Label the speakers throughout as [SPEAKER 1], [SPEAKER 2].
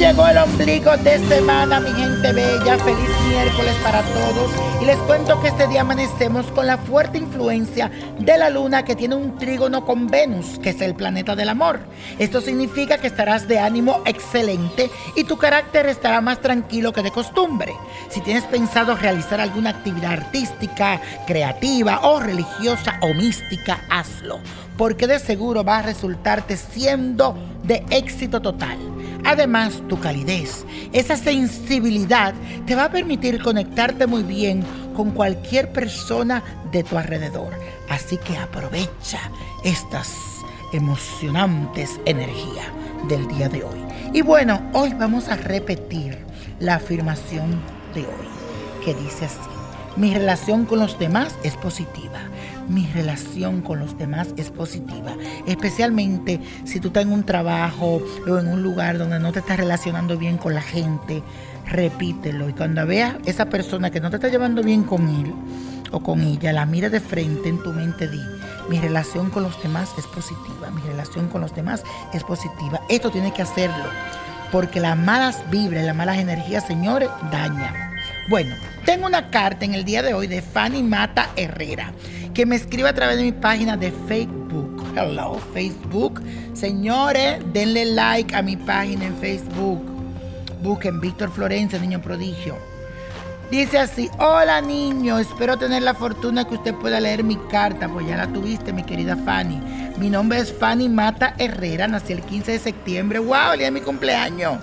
[SPEAKER 1] llegó el ombligo de semana, mi gente bella. Feliz miércoles para todos. Y les cuento que este día amanecemos con la fuerte influencia de la luna que tiene un trígono con Venus, que es el planeta del amor. Esto significa que estarás de ánimo excelente y tu carácter estará más tranquilo que de costumbre. Si tienes pensado realizar alguna actividad artística, creativa o religiosa o mística, hazlo, porque de seguro va a resultarte siendo de éxito total. Además, tu calidez, esa sensibilidad te va a permitir conectarte muy bien con cualquier persona de tu alrededor. Así que aprovecha estas emocionantes energías del día de hoy. Y bueno, hoy vamos a repetir la afirmación de hoy, que dice así. Mi relación con los demás es positiva mi relación con los demás es positiva. Especialmente si tú estás en un trabajo o en un lugar donde no te estás relacionando bien con la gente, repítelo. Y cuando veas esa persona que no te está llevando bien con él o con ella, la mira de frente en tu mente, di, mi relación con los demás es positiva, mi relación con los demás es positiva. Esto tiene que hacerlo, porque las malas vibras, las malas energías, señores, dañan. Bueno, tengo una carta en el día de hoy de Fanny Mata Herrera que me escriba a través de mi página de Facebook. Hello, Facebook. Señores, denle like a mi página en Facebook. Busquen Víctor Florencia, niño prodigio. Dice así, hola niño, espero tener la fortuna que usted pueda leer mi carta, pues ya la tuviste, mi querida Fanny. Mi nombre es Fanny Mata Herrera, nací el 15 de septiembre, wow, el día de mi cumpleaños,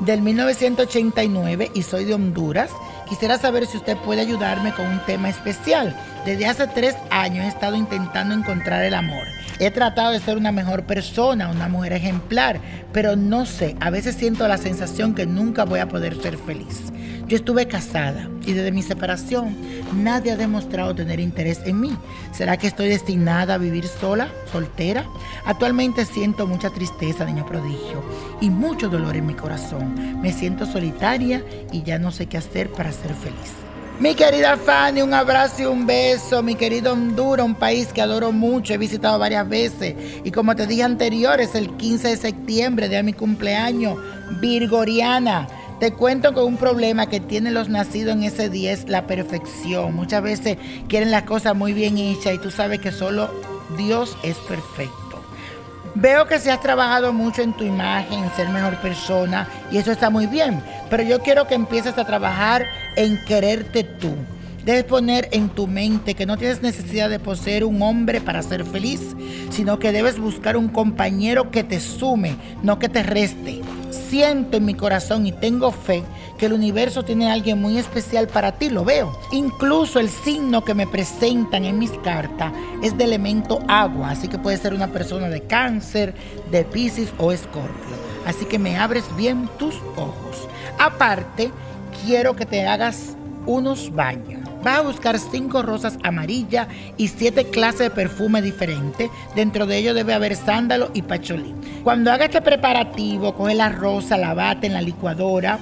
[SPEAKER 1] del 1989 y soy de Honduras. Quisiera saber si usted puede ayudarme con un tema especial. Desde hace tres años he estado intentando encontrar el amor. He tratado de ser una mejor persona, una mujer ejemplar, pero no sé, a veces siento la sensación que nunca voy a poder ser feliz. Yo estuve casada y desde mi separación nadie ha demostrado tener interés en mí. ¿Será que estoy destinada a vivir sola, soltera? Actualmente siento mucha tristeza, niño prodigio, y mucho dolor en mi corazón. Me siento solitaria y ya no sé qué hacer para ser feliz. Mi querida Fanny, un abrazo y un beso. Mi querido Honduras, un país que adoro mucho, he visitado varias veces. Y como te dije anterior, es el 15 de septiembre, de mi cumpleaños, Virgoriana. Te cuento con un problema que tienen los nacidos en ese día es la perfección. Muchas veces quieren las cosas muy bien hechas y tú sabes que solo Dios es perfecto. Veo que se has trabajado mucho en tu imagen, en ser mejor persona y eso está muy bien, pero yo quiero que empieces a trabajar en quererte tú. Debes poner en tu mente que no tienes necesidad de poseer un hombre para ser feliz, sino que debes buscar un compañero que te sume, no que te reste. Siento en mi corazón y tengo fe que el universo tiene a alguien muy especial para ti, lo veo. Incluso el signo que me presentan en mis cartas es de elemento agua, así que puede ser una persona de cáncer, de piscis o escorpio. Así que me abres bien tus ojos. Aparte, quiero que te hagas unos baños. Vas a buscar cinco rosas amarillas y siete clases de perfume diferentes. Dentro de ellos debe haber sándalo y pacholí. Cuando hagas este preparativo, coge la rosa, la bate en la licuadora,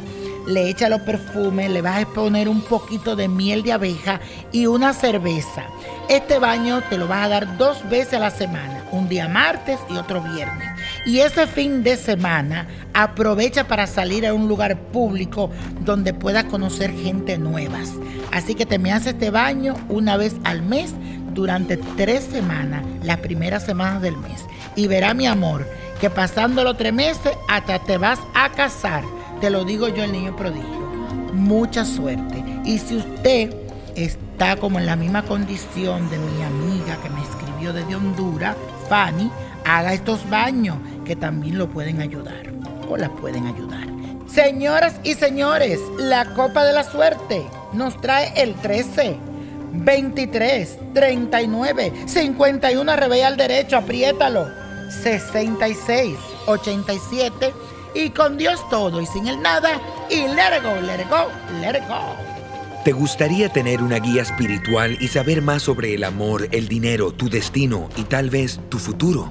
[SPEAKER 1] le echa los perfumes, le vas a poner un poquito de miel de abeja y una cerveza. Este baño te lo vas a dar dos veces a la semana, un día martes y otro viernes. Y ese fin de semana aprovecha para salir a un lugar público donde puedas conocer gente nuevas. Así que te me haces este baño una vez al mes durante tres semanas, las primeras semanas del mes. Y verá mi amor, que pasando los tres meses hasta te vas a casar. Te lo digo yo, el niño prodigio. Mucha suerte. Y si usted está como en la misma condición de mi amiga que me escribió desde Honduras, Fanny, haga estos baños que también lo pueden ayudar o la pueden ayudar. Señoras y señores, la Copa de la Suerte nos trae el 13, 23, 39, 51, revés al derecho, apriétalo, 66, 87 y con Dios todo y sin el nada y let it go, let go, let it go.
[SPEAKER 2] ¿Te gustaría tener una guía espiritual y saber más sobre el amor, el dinero, tu destino y tal vez tu futuro?